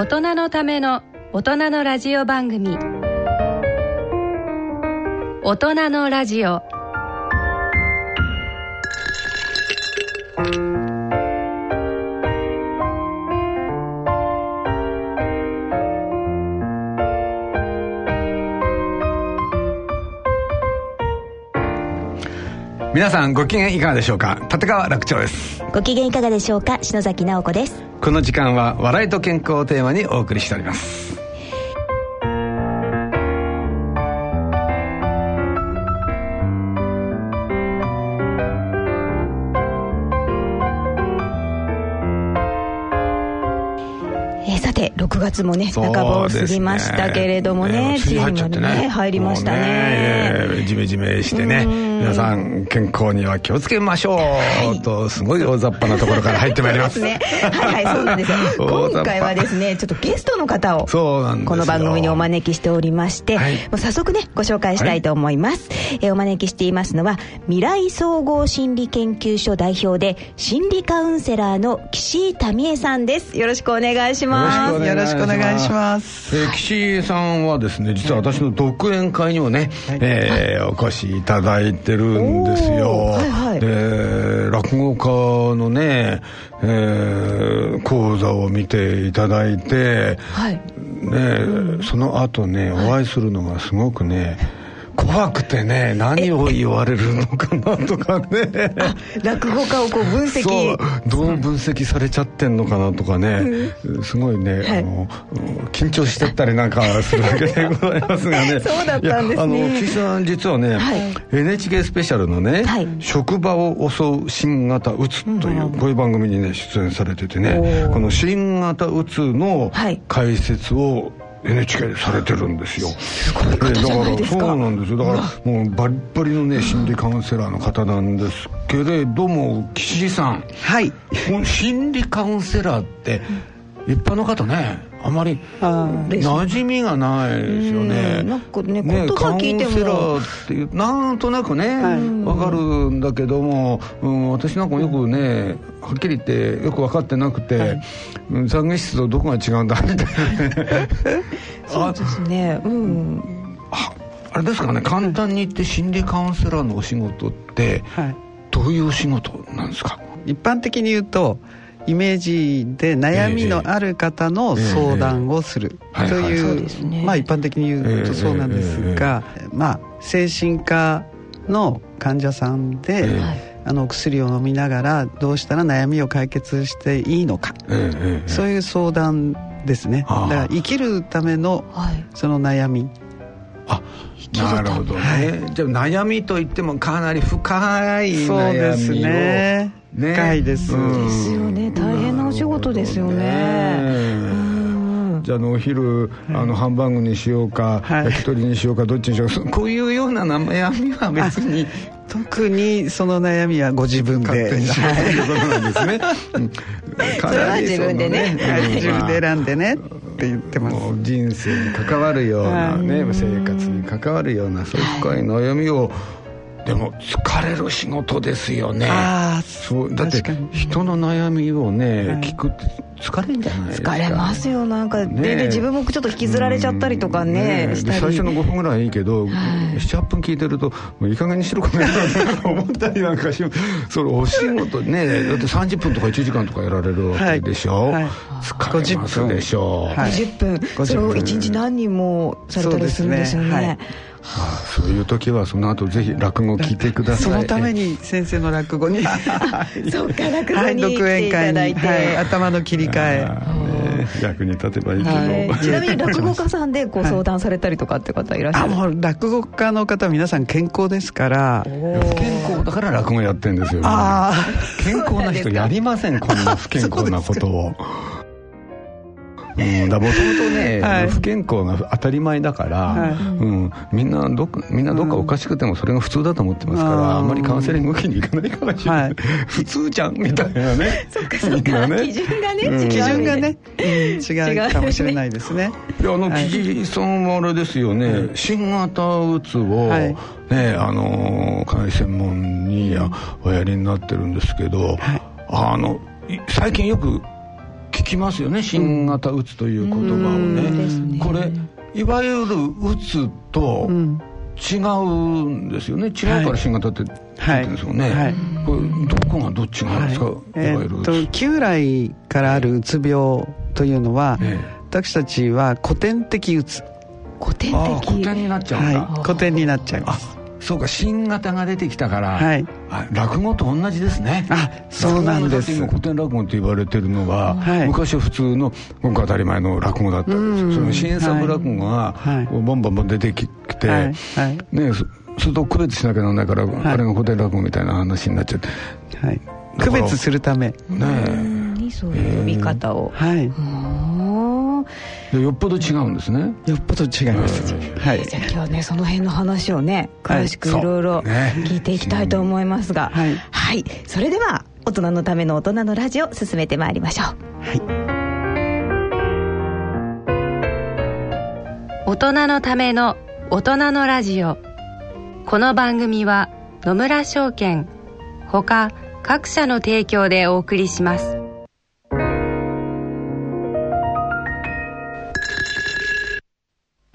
大人のための大人のラジオ番組。大人のラジオ。皆さんご機嫌いかがでしょうか？立川楽長です。ご機嫌いかがでしょうか？篠崎直子ですこの時間は笑いと健康をテーマにお送りしております。月もね半ばを過ぎましたけれどもね梅雨入っちゃってね。ね入りましたね。もうえージメジメしてね。皆さん。健康には気をつけましょう、とすごい大雑把なところから入ってまいります。ねはいはいそうなんですよ。今回はですねちょっとゲストの方をそうなんですよ。この番組にお招きしておりまして、はい。もう早速ねご紹介したいと思います、えーお招きしていますのは未来総合心理研究所代表で心理カウンセラーの岸井民恵さんです。よろしくお願いします。よろしくお願いします。えー岸井さんはですね実は私の独演会にもね、えーお越しいただいてるんですよ、はいはい。で落語家のね、えー講座を見ていただいて、はい。ね、その後ねお会いするのがすごくね怖くてね何を言われるのかなとかね。落語家をこう分析。そうどう分析されちゃってんのかなとかね、すごいね、はい。あのうん緊張してったりなんかするわけでございますがね。そうだったんですね。あの岸さん実はね、はい。NHK スペシャルのね、はい。職場を襲う新型うつという、こういう番組にね出演されててねこの新型うつのはい。解説を NHK でされてるんですよ。すごい方じゃないですか。そうなんですよ。だからもうバリッバリのね心理カウンセラーの方なんですけれども岸井さん、はい。この心理カウンセラーって一般の方ねあまり馴染みがないですよね。うんなんかね言葉聞いても。カウンセラーっていうなんとなくねわ、かるんだけども、うん、私なんかもよくねはっきり言ってよく分かってなくて、うん懺悔室とどこが違うんだみたいなね。そうですね。うん。ああれですかね簡単に言って心理カウンセラーのお仕事ってはい。どういうお仕事なんですか？一般的に言うとイメージで悩みのある方の相談をするええとはいうまあ一般的に言うとそうなんですがまあ精神科の患者さんであのお薬を飲みながらどうしたら悩みを解決していいのか。そういう相談ですね。だから生きるためのはい。その悩み。あなるほどね、じゃあ悩みといってもかなり深い悩みを。そうですねね。深いです。うん。ですよね。大変なお仕事ですよね。うんじゃああのお昼、あのハンバーグにしようか、はい。焼き鳥にしようかどっちにしようか。そ こういうような悩みは別に。特にその悩みはご自分で。勝手にしようということなんですね、それは自分でね。自分で選んでねって言ってます。人生に関わるようなね、生活に関わるようなそういう深い悩みをでも疲れる仕事ですよね。ああそうだって人の悩みをね、はい。聞くって疲れるんじゃないですか。疲れますよなんか、ねでで自分もちょっと引きずられちゃったりとかね,、えしたり。で最初の5分ぐらいはいいけど、はい。78分聞いてるともういい加減にしろかなと思ったりなんかしそれお仕事ね。だって30分とか1時間とかやられるわけでしょ、はい。はい疲れますでしょう、はい。50分、50それを1日何人もされたりするんですよね。そうですね。はい。あそういう時はその後ぜひ落語聞いてください。そのために先生の落語に。そうか落語はいに来ていただいて、はい、頭の切り替え。役に立てばいいけど、はい。ちなみに落語家さんでご相談されたりとかって方いらっしゃる、あもう落語家の方は皆さん健康ですから。不健康だから落語やってんですよ、あ健康な人やりませんこんな不健康なことを。うん、だもともとね、はい。不健康が当たり前だから、はい。うん、みんなどっかみんなどっかおかしくてもそれが普通だと思ってますから、うん。あんまりカウンセリング受けに行かないかもしれない、はい。普通じゃんみたいなね。そっかそっか、基準がね、うん。基準がね、うん。違うかもしれないですねいやあのはい。木地さんはあれですよね、新型うつを、はい。ねあのかなり専門にあおやりになってるんですけど、あのい最近よく聞きますよね新型うつという言葉をね,、これいわゆるうつと違うんですよね。違うから新型って言ってるんですよね、はい、これどこがどっちがですか、はい、えー、っと旧来からあるうつ病というのは、ええ、私たちは古典的うつ。古典的古典になっちゃうはい、古典になっちゃいますそうか新型が出てきたから、はい、落語と同じですね。あそうなんです。古典落語って言われてるのは、はい、昔は普通のごく当たり前の落語だったんですその新作落語が、はい、ボンボンボン出てきて、はい、ねそれと区別しなきゃならないから、あれが古典落語みたいな話になっちゃって、はい、区別するため。ねえ。そういう呼び方を、はいよっぽど違うんですね。よっぽど違います、はい、じゃあ今日はねその辺の話をね詳しくいろいろ聞いていきたいと思いますが、はい、はい、それでは大人のための大人のラジオ進めてまいりましょう。はい。大人のための大人のラジオ。この番組は野村証券ほか各社の提供でお送りします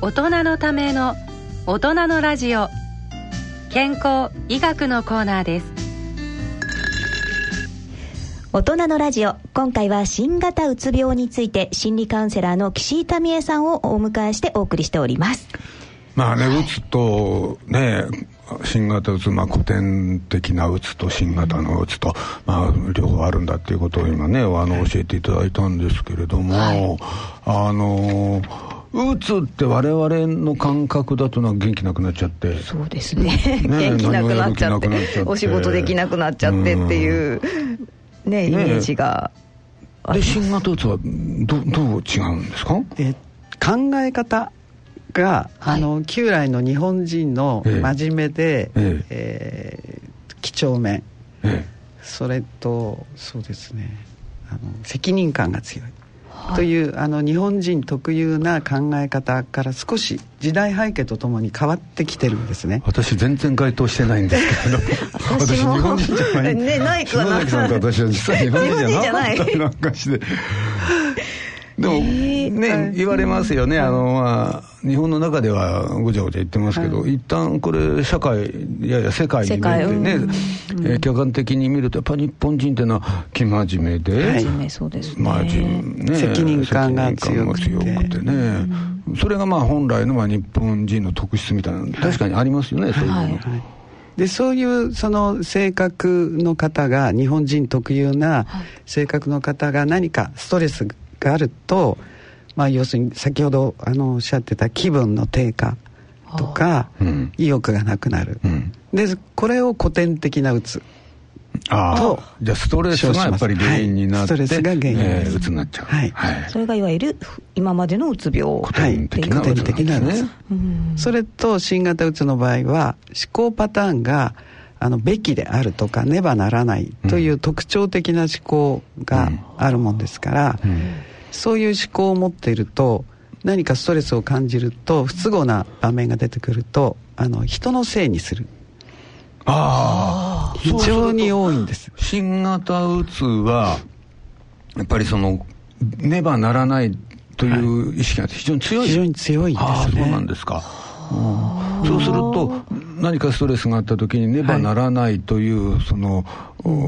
大人のための大人のラジオ。健康医学のコーナーです。大人のラジオ。今回は新型うつ病について心理カウンセラーの岸井民恵さんをお迎えしてお送りしております。まあね、うつとね新型うつ、まあ、古典的なうつと新型のうつと、まあ、両方あるんだっていうことを今ねあの教えていただいたんですけれども、はい、あのうつって我々の感覚だとな元気なくなっちゃって。そうですね。ね元気なくなっちゃってお仕事できなくなっちゃってっていう、ね、イメージがで新型うつはどどう違うんですか？え考え方が、はい、あの旧来の日本人の真面目で、ええ。えー、几帳面、ええ、それとそうですね。あの責任感が強いというあの日本人特有な考え方から少し時代背景とともに変わってきてるんですね。私全然該当してないんですけど。私日本人じゃないねないかな。さんと私は実際日本人じゃなかったなんかしてでも、ね、言われますよね、あの、まあ、日本の中ではごちゃごちゃ言ってますけど、はい、一旦これ、社会、いやいや、世界に見てね、うん、えー、客観的に見ると、やっぱり日本人っていうのは、生真面目で、はい、そうですね。まあ、ね、責任感が強くて。くてね、うん、それがまあ本来のまあ日本人の特質みたいな、確かにありますよね、そういうの。はいでそういうその性格の方が日本人特有な性格の方が何かストレスがあると、まあ、要するに先ほどあのおっしゃってた気分の低下とか、意欲がなくなる、うん、でこれを古典的なうつあとじゃあストレスがやっぱり原因になって、はい、ストレスが原因、えー、うつになっちゃう、はい、はい、それがいわゆる今までのうつ病。古典的なうつ,、はい、的なうつ、それと新型うつの場合は思考パターンがあのべきであるとかねばならないという特徴的な思考があるもんですから、うんうんそういう思考を持っていると何かストレスを感じると不都合な場面が出てくるとあの人のせいにする。ああ非常に多いんです。新型うつはやっぱりそのねばならないという意識が非常に強い、非常に強いですね。そうなんですかそうすると何かストレスがあった時にねばならないという、はい、その、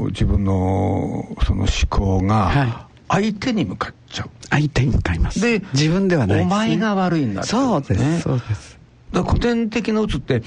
自分のその思考が相手に向かっちゃう、相手に向かいます。で自分ではない、ね、お前が悪いんだね、そうですそうです。だ古典的なうつって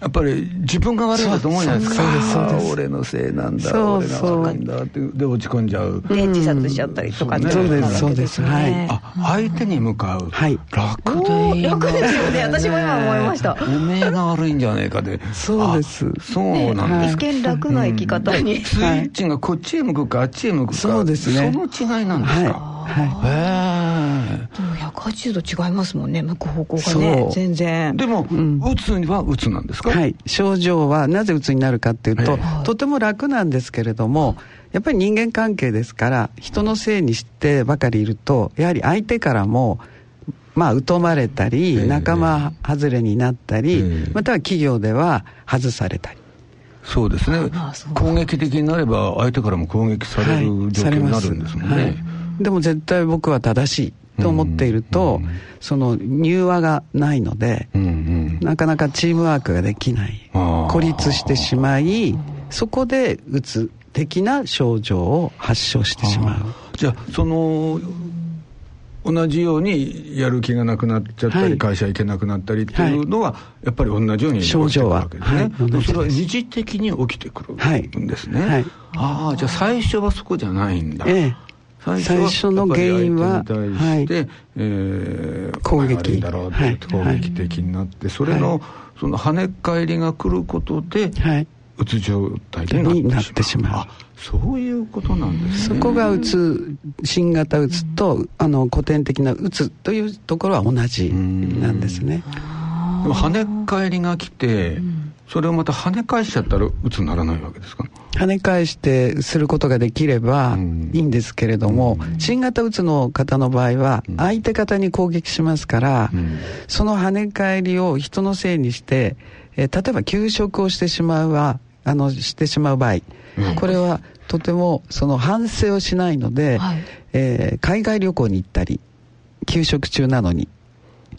やっぱり自分が悪いんだと思うじゃないですか。そうです俺のせいなんだ俺が悪いんだってで落ち込んじゃう。で自殺しちゃったりとか、ね、そうですそうです。はい。あ相手に向かう、はい、楽でいい楽ですよね。私も今思いました。おめえが悪いんじゃねえかで。そうです。そうなんです。一見楽な生き方に、スイッチがこっちへ向くかあっちへ向くか。そうですね。その違いなんですか、はい。でも180度違いますもんね。向く方向がね。全然。でも、うん、うつにはうつなんですか？はい。症状はなぜうつになるかっていうと、とても楽なんですけれどもやっぱり人間関係ですから人のせいにしてばかりいるとやはり相手からもまあ、疎まれたり、仲間外れになったり、または企業では外されたり。そうですね。攻撃的になれば、相手からも攻撃される状況になるんですもんね。はいでも絶対僕は正しいと思っていると、その柔和がないので、なかなかチームワークができない。孤立してしまいそこでうつ的な症状を発症してしまう。じゃあその同じようにやる気がなくなっちゃったり、はい、会社行けなくなったりっていうのは、はい、やっぱり同じように症状はわけですね、は。い、それは二次的に起きてくるんですね、はい、ああじゃあ最初はそこじゃないんだ、ええ最初の原因は、はい、えー、攻撃だろうって攻撃的になって、それの、その跳ね返りが来ることで、はい、うつ状態になってしまう。そういうことなんですね。そこがうつ、新型うつと、あの、古典的なうつというところは同じなんですね。でも跳ね返りが来て、それをまた跳ね返しちゃったらうつにならないわけですか跳ね返してすることができればいいんですけれども、うん、新型うつの方の場合は相手方に攻撃しますから、うん、その跳ね返りを人のせいにして、えー、例えば休職をしてしまうはあのしてしまう場合、うん、これはとてもその反省をしないので、はい、えー、海外旅行に行ったり休職中なのに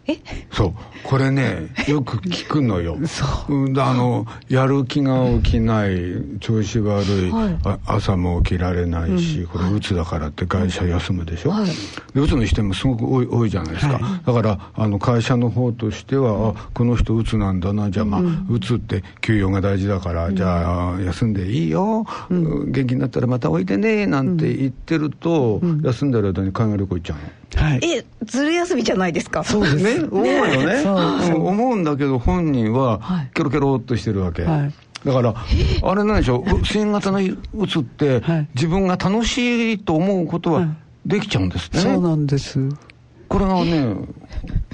え？そう。これね よく聞くのよ。そう。あのやる気が起きない調子悪い、はい、朝も起きられないし、うん、これうつだからって会社休むでしょ、はい、でうつの人もすごく多い多いじゃないですか、はい、だからあの会社の方としては、あこの人うつなんだなじゃあまあ、うつって給与が大事だから、うん、じゃあ休んでいいよ、うん、元気になったらまたおいでねなんて言ってると、休んでる間に海外旅行行っちゃうの？はい、えずる休みじゃないですか？そうです。ね思うよね。思うんだけど本人はケロケロっとしてるわけ、はい。だから、あれなんでしょう、新型のうつって、自分が楽しいと思うことはできちゃうんですね。そうなんです。これがね、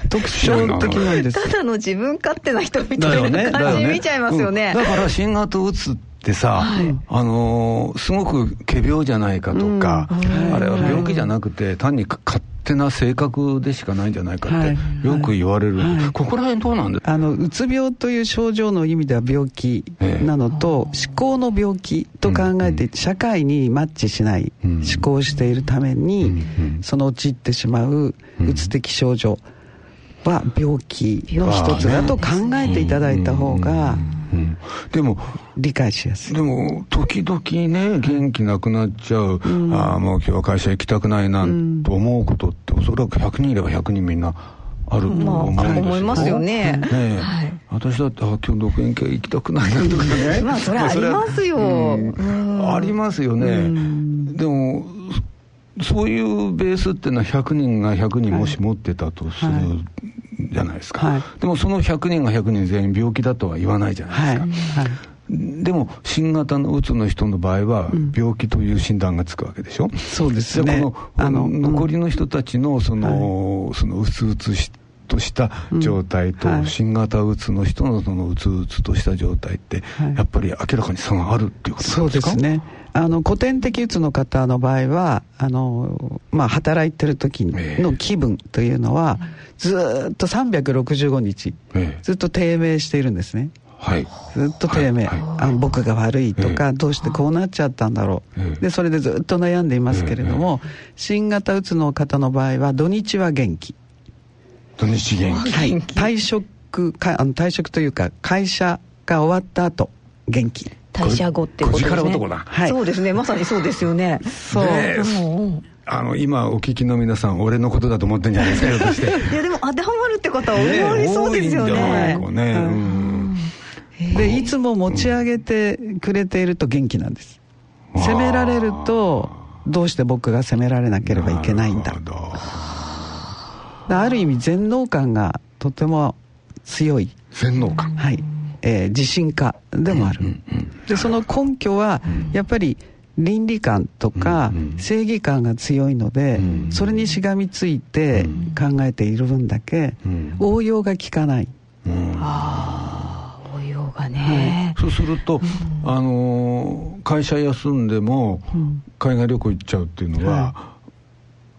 特徴的なんです。ただの自分勝手な人みたいな感じ。見ちゃいますよね。だから新型うつってさ、はい、あのー、すごく仮病じゃないかとか、うん、あれは病気じゃなくて、単に勝手な性格でしかないんじゃないかってよく言われる、はい。はい、ここら辺どうなんですあのうつ病という症状の意味では病気なのと、えー、思考の病気と考えて、うん、社会にマッチしない、うん、思考しているために、うん、その陥ってしまううつ的症状は病気の一つだと考えていただいた方が、うん、でも理解しやすい。でも時々ね元気なくなっちゃう、うん、ああもう今日は会社行きたくないなと思うことっておそらく100人いれば100人みんなあると思うんですよ、まあ、思いますよね。ね、はい、私だってあ今日独演会行きたくないなとかね。まあそれありますよ、うん、ありますよね、でもそういうベースっていうのは100人が100人もし持ってたとするじゃないですか、はい、でもその100人が100人全員病気だとは言わないじゃないですか、はい。でも新型のうつの人の場合は病気という診断がつくわけでしょ、うん、そうですね。このあの残りの人たちのその、はい、そのうつうつしとした状態と、新型うつの人のそのうつうつとした状態って、やっぱり明らかに差があるっていうことですか？そうですね。あの古典的うつの方の場合はあの、まあ、働いてる時の気分というのは、ずっと365日、ずっと低迷しているんですね。はい、ずっと低迷、はい。はい、あ僕が悪いとか、どうしてこうなっちゃったんだろう、でそれでずっと悩んでいますけれども、新型うつの方の場合は土日は元気土日元気、はい、退職職かあの退職というか会社が終わった後元気。退社後ってことですね。男だ、はい、そうですね。まさにそうですよね。そう。あの今お聞きの皆さん俺のことだと思ってんじゃないですかよとして。いやでも当てはまるって方は思いそうですよね。ねね、うん、でいつも持ち上げてくれていると元気なんです。責められるとどうして僕が責められなければいけないんだある意味全能感がとても強い。全能感。はい、えー、自信家でもある、うんうんうん、でその根拠はやっぱり倫理観とか正義感が強いので、うん。うん、それにしがみついて考えている分だけ、応用が効かない、うん、ああ応用がね、はい、そうすると、あの会社休んでも海外旅行行っちゃうっていうのは、はい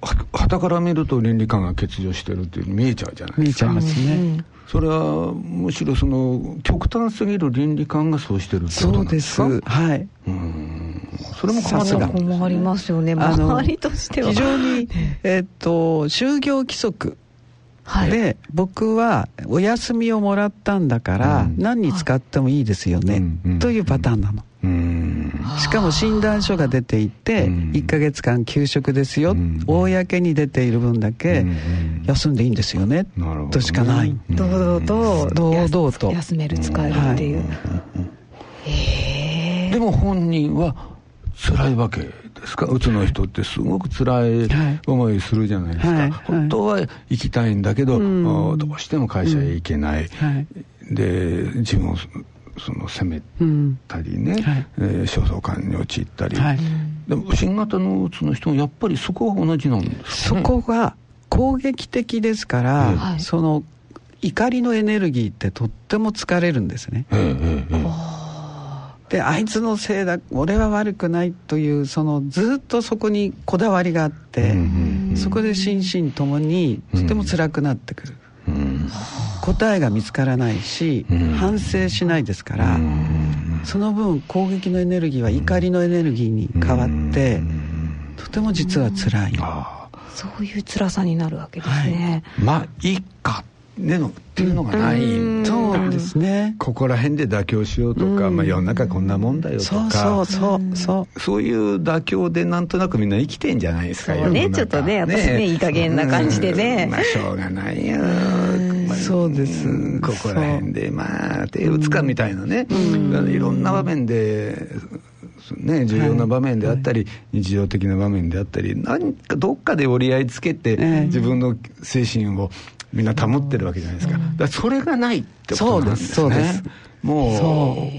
はたから見ると倫理観が欠如してるっていう見えちゃうじゃないですか。見えちゃいますね、それはむしろその極端すぎる倫理観がそうしてるってことなんですか？そうです。はい。うん。それも困る困りますよね。周りとしては。非常にえっと就業規則はい、で僕はお休みをもらったんだから、うん、何に使ってもいいですよね、うん、というパターンなの、うん、しかも診断書が出ていて、1か月間休職ですよ、公に出ている分だけ休んでいいんですよね、としかない、堂々と堂々と。休める使えるっていう、はい、でも本人は辛いわけですか？うつの人ってすごく辛い思いするじゃないですか、はい。はい、本当は行きたいんだけど、うん、どうしても会社へ行けない、うん。はい、で自分をその責めたりね、うん。はい。えー、焦燥感に陥ったり、でも新型のうつの人もやっぱりそこは同じなんですか、ね、そこが攻撃的ですから、その怒りのエネルギーってとっても疲れるんですね。であいつのせいだ俺は悪くないというそのずっとそこにこだわりがあって、うんうん、そこで心身ともにとても辛くなってくる、うん、答えが見つからないし、うん、反省しないですから、うん、その分攻撃のエネルギーは怒りのエネルギーに変わって、とても実は辛い、そういう辛さになるわけですね、はい、まあいいかでのっていうのがない。そうですね。ここら辺で妥協しようとか、まあ、世の中こんなもんだよとか。そうそうそうそう。いう妥協でなんとなくみんな生きてんじゃないですかそうねちょっとね私ねいい加減な感じでね、まあしょうがないよ。そうです。ここら辺でまあ手打つかみたいなね。いろんな場面でね、重要な場面であったり、はい、日常的な場面であったり何かどっかで折り合いつけて、自分の精神をみんな保ってるわけじゃないですか,、だそれがないってことなんですね。も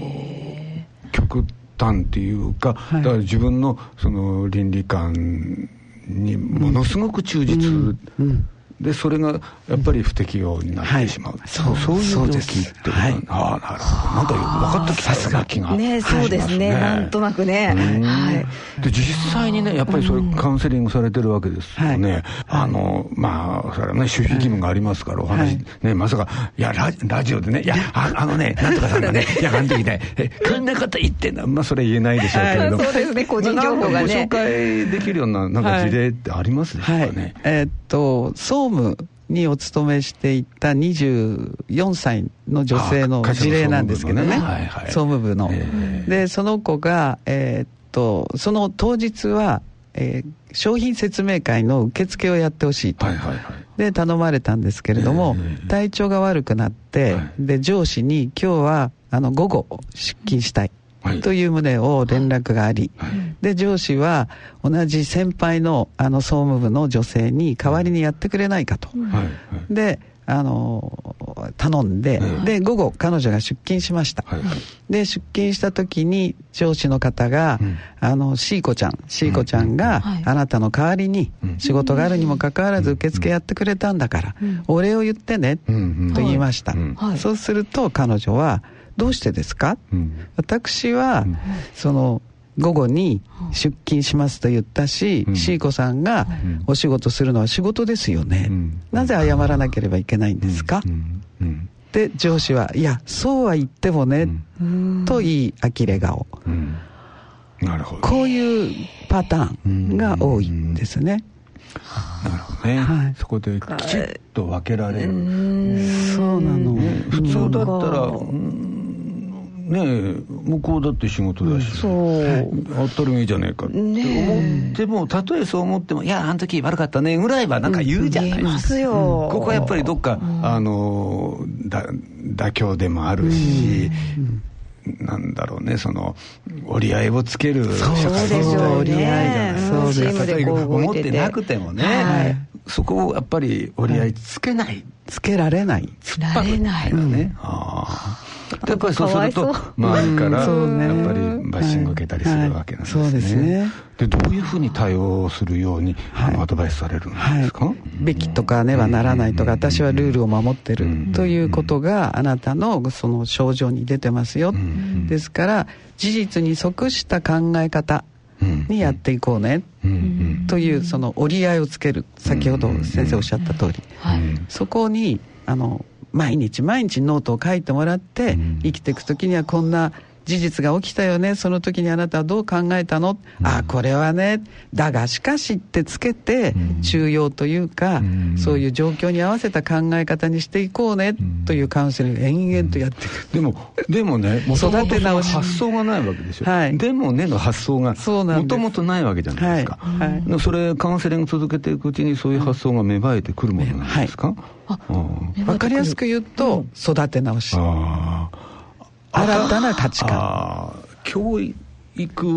う極端っていうか、だから自分のその倫理観にものすごく忠実、うん。うんでそれがやっぱり不適用になってしまう、はい、そうそういう病気ってはい、ああなるほど。なんか分かってきたような気がね。そうですね、ね、なんとなくね、はい、で実際にねやっぱりそれカウンセリングされてるわけですよね、あのまあそれはね守秘義務がありますからお話、ねまさかいやララジオでねいやああのね なんとかさんがねいやあの時ねえこんなこと言ってんの？まあそれ言えないでしょうけれど、そうですね個人情報がね。ご紹介できるようななんか事例ってありますでしょうかね、えー、っとそう総務にお勤めしていた24歳の女性の事例なんですけどね、総務部の。で、その子が、えー、っと、その当日は、えー、商品説明会の受付をやってほしいと、で頼まれたんですけれども、えー、体調が悪くなって、はい、で上司に今日はあの午後出勤したい、という旨を連絡があり、はい、で上司は同じ先輩のあの総務部の女性に代わりにやってくれないかと、はい、であの頼んで、はい、で午後彼女が出勤しました、はい、で出勤した時に上司の方が、うん、あのシーコちゃんシーコちゃんが、あなたの代わりに仕事があるにもかかわらず受付やってくれたんだから、うん、お礼を言ってね、と言いました、そうすると彼女は「どうしてですか、うん、私は、うん、その午後に出勤しますと言ったし、うん、シーコさんがお仕事するのは仕事ですよね、うん、なぜ謝らなければいけないんですか、うん、で上司は「いやそうは言ってもね」と言い呆れ顔、なるほど。こういうパターンが多いんですね、なるほどね、はい、そこできちっと分けられる。そうなの、ね、普通だったらね向こうだって仕事だし、そう、当たり前じゃねえかって思っても、たとえそう思っても、いや、あの時悪かったねぐらいはなんか言うじゃない。ですか。ここはやっぱりどっか、あのだ妥協でもあるし、なんだろうねその折り合いをつける社会ですよ折り合いじゃない。思ってなくてもね、はい、そこをやっぱり折り合いつけない、つけられない。つられない、ね、ああやっぱりそうすると周りからやっぱりバッシング受けたりするわけなんですね。でどういうふうに対応するように、はい、アドバイスされるんですか、はい、べきとかねはならないとか、私はルールを守ってるということがあなたのその症状に出てますよ、ですから事実に即した考え方にやっていこうね、というその折り合いをつける。先ほど先生おっしゃった通り、そこにあの毎日毎日ノートを書いてもらって生きていく時にはこんな事実が起きたよね。その時にあなたはどう考えたの、うん、ああこれはねだがしかしってつけて、中庸というか、うん、そういう状況に合わせた考え方にしていこうね、というカウンセリング延々とやっていく、でもでもね育て直し。発想がないわけですよ、はい、でもねの発想がもともとないわけじゃないですか、はい。はい、それカウンセリング続けていくうちにそういう発想が芽生えてくるものなんですか、はい、分かりやすく言うと、育て直し。ああ新たな価値観。教育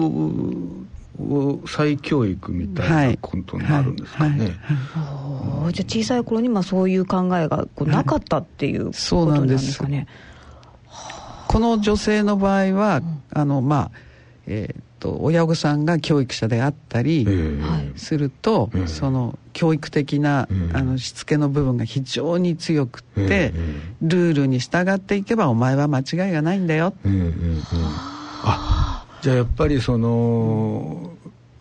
を再教育みたいなことになるんですかね、はい、じゃあ小さい頃にまあそういう考えがこうなかったっていうことなんですかね、この女性の場合は、あのまあえー、と親御さんが教育者であったりすると、えー、その教育的な、えー、あのしつけの部分が非常に強くって、えー、ルールに従っていけばお前は間違いがないんだよ、あじゃあやっぱりその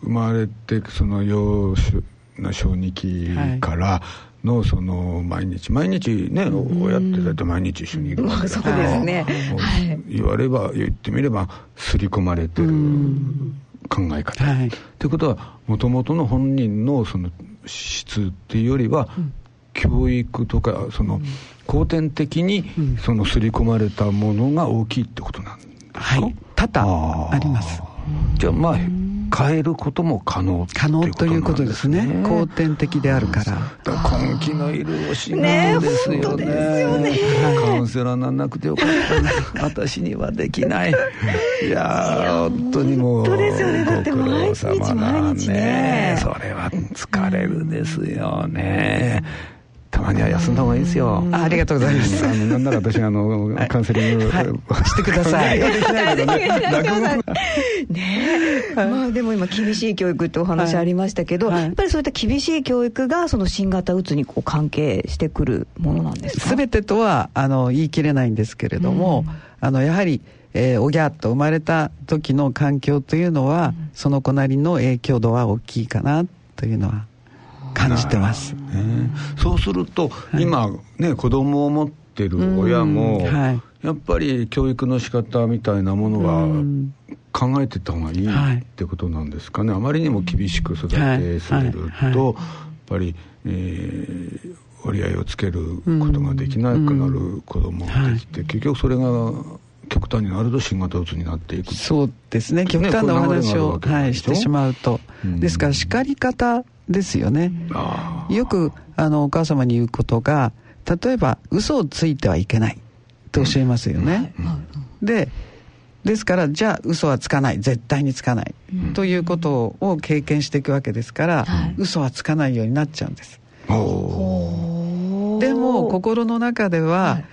生まれてその幼少な小児期から、はいのその毎日毎日ね、親ってだって毎日一緒にいるわけだから、そうですね、言われば言ってみれば刷り込まれてる考え方、はい、ってことはもともとの本人のその質っていうよりは、うん、教育とかその後天的にその刷り込まれたものが大きいってことなんですか、はい、多々あります。じゃあまあ変えることも可能可能ということですね。後天的であるから。根気のいるお仕事ですよね。ねカウンセラーなんなくてよかった私にはできない。いや本当にもうご苦労様だね。それは疲れるですよね、たまには休んだ方がいいですよ。あありがとうございます。あのなんなら私あの、カウンセリング、はい、してください。ね。ねまあでも今厳しい教育ってお話ありましたけど、はい、やっぱりそういった厳しい教育がその新型うつにこう関係してくるものなんですか？すべてとはあの言い切れないんですけれども、うん、あのやはり。えー、おぎゃっと生まれた時の環境というのは、うん、その子なりの影響度は大きいかなというのは感じてます、ね、そうすると、はい、今ね子供を持ってる親も、はい、やっぱり教育の仕方みたいなものは考えてた方がいいってことなんですかね、あまりにも厳しく育てすぎると、やっぱり、えー、折り合いをつけることができなくなる子供ができて、結局それが極端になると新型うつになっていくそうですね極端なお話を、はい、してしまうと、うん、ですから叱り方ですよね。よくあのお母様に言うことが例えば嘘をついてはいけないと教えますよね。でですからじゃあ嘘はつかない。絶対につかない、うん、ということを経験していくわけですから、はい、嘘はつかないようになっちゃうんです。でも心の中では、はい、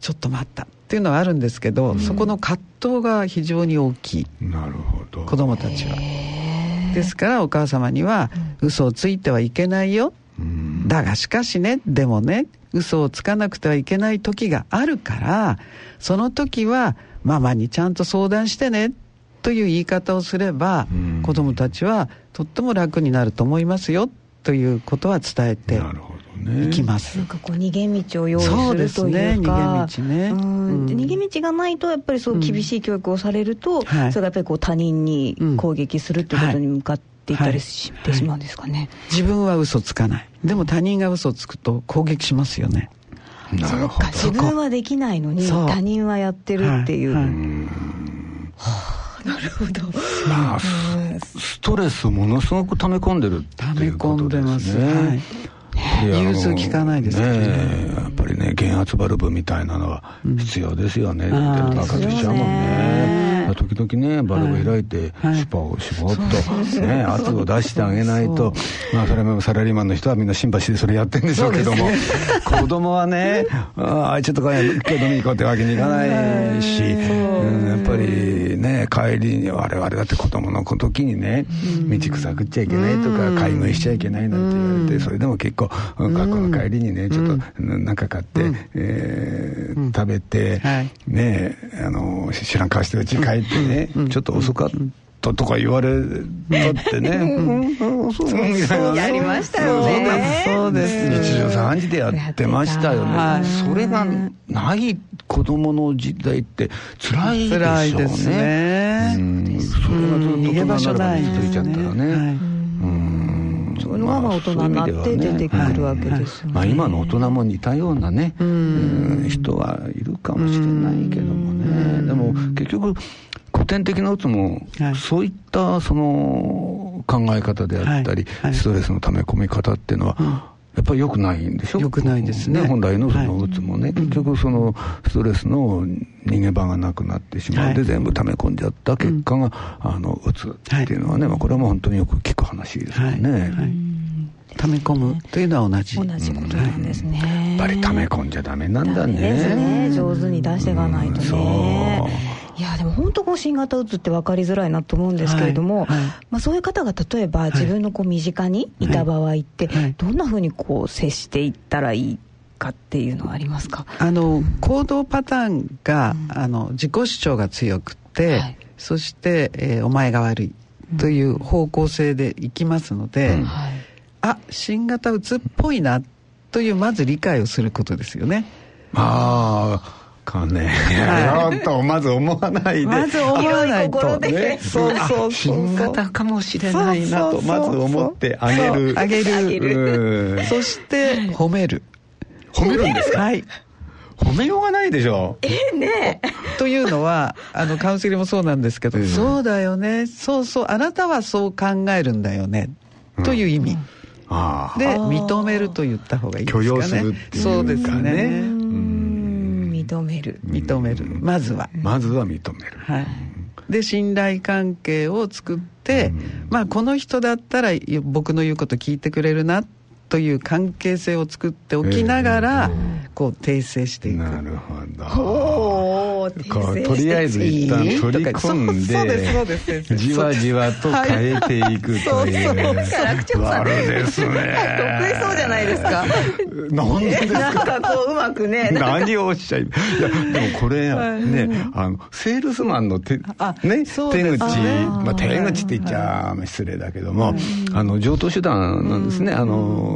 ちょっと待った。っていうのはあるんですけど、うん、そこの葛藤が非常に大きい。なるほど。子供たちは。ですからお母様には嘘をついてはいけないよ、うん、だがしかしねでもね嘘をつかなくてはいけない時があるからその時はママにちゃんと相談してねという言い方をすれば、うん、子供たちはとっても楽になると思いますよということは伝えて行きます、なんかこう逃げ道を用意するというか。逃げ道ね、逃げ道がないとやっぱりそう厳しい教育をされると、それがやっぱりこう他人に攻撃するっていうことに向かって、っていたりしてしまうんですかね、自分は嘘つかない。でも他人が嘘つくと攻撃しますよね。そうか自分はできないのに他人はやってるっていう、はい。はい、はあなるほど。まあストレスをものすごく溜め込んでるっていうことですね、はい融通聞かないですね。やっぱりね減圧バルブみたいなのは必要ですよね、うん、爆発しちゃうもんね時々ねバルブ開いて、スパを絞っと、ね、圧を出してあげないとまあそれもサラリーマンの人はみんなシンパシーでそれやってるんでしょうけども、子供はねああちょっと今夜飲み行こうってわけにいかない。し、うん、やっぱりね帰りに我々だって子供の時にね道草食っちゃいけないとか買い食いしちゃいけないなんて言われてそれでも結構学校の帰りにねちょっと何か買って、うえ食べて、ねあの知らん顔してうち帰ってね、ちょっと遅かった。とか言われたってね。そうやりましたよね。そうです。日常3時でやってましたよね。それがない子供の時代って辛いでしょうね。辛いですね。それがずっと逃げ場所ないちゃったらね。そういうのがまあ大人になって出てくるわけですよね。まあ今の大人も似たようなね、人はいるかもしれないけどもね。でも結局古典的なうつも、そういったその考え方であったり、ストレスの溜め込み方っていうのは、やっぱり良くないんでしょ？良くないですね。本来のそのうつもね、はい、結局そのストレスの逃げ場がなくなってしまう、はい、で全部溜め込んじゃった結果が、うん、あのうつっていうのはね、まあ、これはもう本当によく聞く話ですよね。はい。溜め込むというのは同じ。同じことなんですね、うん、やっぱり溜め込んじゃダメなんだね。ですね。上手に出していかないとね、うんいやでも本当こう新型うつって分かりづらいなと思うんですけれども、はいはい、まあ、そういう方が例えば自分のこう身近にいた場合って、どんなふうにこう接していったらいいかっていうのはありますか？あの行動パターンが、うん、あの自己主張が強くて、はい、そして、えー、お前が悪いという方向性でいきますので、うん、あ新型うつっぽいなというまず理解をすることですよね。ああかね、はい、とまず思わないで。まず思わないと。ね。そうそう新型かもしれないなとまず思ってあげる。あげる。そして褒める。褒めるんですか？はい。褒めようがないでしょ。ええねというのはあのカウンセリングもそうなんですけど、うん、そうだよね。そうそう。あなたはそう考えるんだよね、という意味、うんで認めると言った方がいいですかね。許容するっていうかね。そうですね認める。認める。まずは。まずは認める。はい。で信頼関係を作って、まあこの人だったら僕の言うこと聞いてくれるなという関係性を作っておきながら、こう訂正していく。なるほど。とりあえず一旦取り込んでじわじわと変えていくという悪ですね。得意そうじゃないですか。なんでですか？なんかこううまくね。何をおっしゃいいやでもこれねあのセールスマンの手,、ね、手口、まあ、手口って言っちゃ失礼だけども、あの上等手段なんですね、あの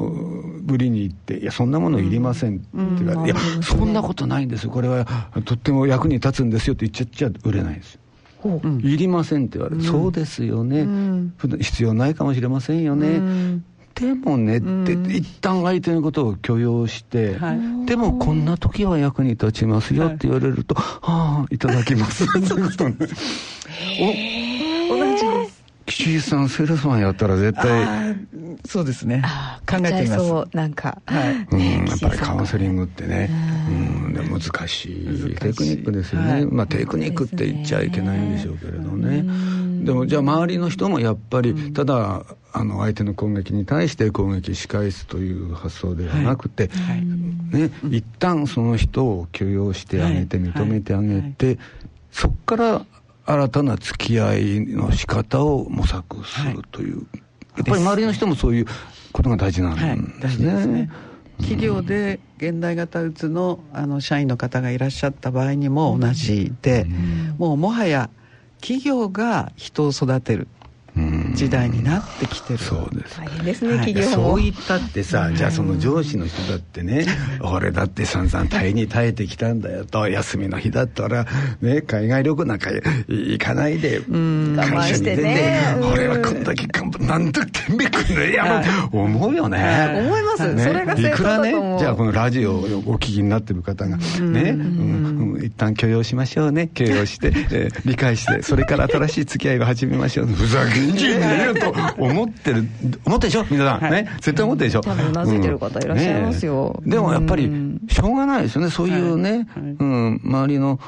売りに行って「いやそんなものいりません」って言われて「いやそんなことないんですよ。これはとっても役に立つんですよ」って言っちゃっちゃ売れないんですよ。いりませんって言われて、そうですよね、必要ないかもしれませんよね、でもねって、一旦相手のことを許容して、でもこんな時は役に立ちますよって言われると、はあい。ただきますってことね。お同じです岸井さんセールスマンやったら絶対そうですね。考えてみます。そうなんか、はい、うん、やっぱりカウンセリングってね。うん。で難しいテクニックですよね、はい、まあテクニックって言っちゃいけないんでしょうけれどね。でもじゃあ周りの人もやっぱりただあの相手の攻撃に対して攻撃し返すという発想ではなくて、はい、ね、一旦その人を許容してあげて認めてあげて、そこから新たな付き合いの仕方を模索するという、はい、やっぱり周りの人もそういうことが大事なんですね。はい、すね。企業で現代型うつのあの社員の方がいらっしゃった場合にも同じで、うん、もうもはや企業が人を育てる、うん時代になってきてる、そうです。大変ですね企業も。そう言ったってさじゃあその上司の人だってね 俺だって散々耐えに耐えてきたんだよと休みの日だったらね海外旅行なんか行かないで会社に出て俺はこんだけ頑張ってなんとてんべくんのやろ思うよね。思います、それがいくらねじゃあこのラジオをお聞きになってる方がね、うん、一旦許容しましょうね。許容して、えー、理解してそれから新しい付き合いを始めましょう。ふざけんじゃねえと思ってる思ってでしょ皆さん、ね絶対思ってるでしょ多分うなずいてる方いらっしゃいますよ、うんね、でもやっぱりしょうがないですよねそういうね、はいはい、うん、周りの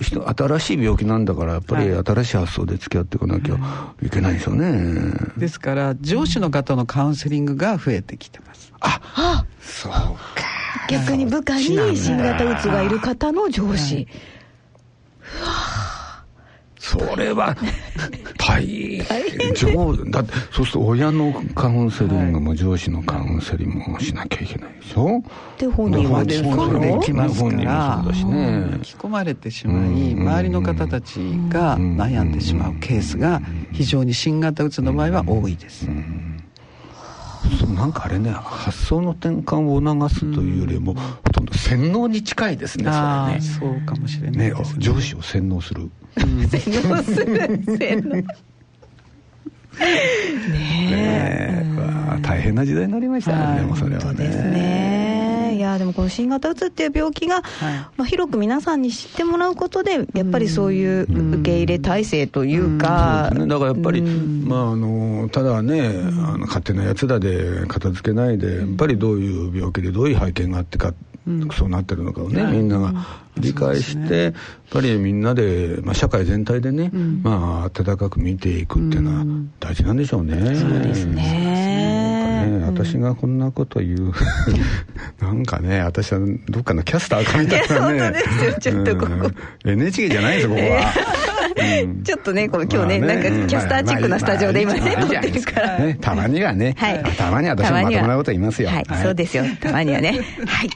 人新しい病気なんだからやっぱり新しい発想で付き合っていかなきゃいけないですよね、ですから上司の方のカウンセリングが増えてきてますあそうか逆に部下に新型うつがいる方の上司、うわそれは 大変上だってそうすると親のカウンセリングも上司のカウンセリングもしなきゃいけないでしょ？で本人はできますから本人もそうだしね。巻き込まれてしまい周りの方たちが悩んでしまうケースが非常に新型うつの場合は多いです、そうなんかあれね発想の転換を促すというよりも、ほとんど洗脳に近いですねそれね。そうかもしれないね上司を洗脳する。洗脳する洗脳ねえ、ね、大変な時代になりましたよね、もそれはね。い。やでもこの新型うつっていう病気が、はい、まあ、広く皆さんに知ってもらうことでやっぱりそういう受け入れ体制というか、うん。うん、ね、だからやっぱり、まあ、あのただね、あの勝手なやつらで片付けないでやっぱりどういう病気でどういう背景があってかそうなってるのかをね、みんなが理解して、やっぱりみんなで、まあ、社会全体でね、まあ温かく見ていくっていうのは大事なんでしょうね。そうですね。ね私がこんなこと言う。なんかね私はどっかのキャスターかみたいなね。本当ですよ。ちょっとここ、NHK じゃないですよここは。ちょっとね、この今日ね、なんかキャスターチックなスタジオで今ね、撮ってるから。たまにはね、たまには私もまともなこと言いますよ。はい、そうですよ、たまにはね。はい。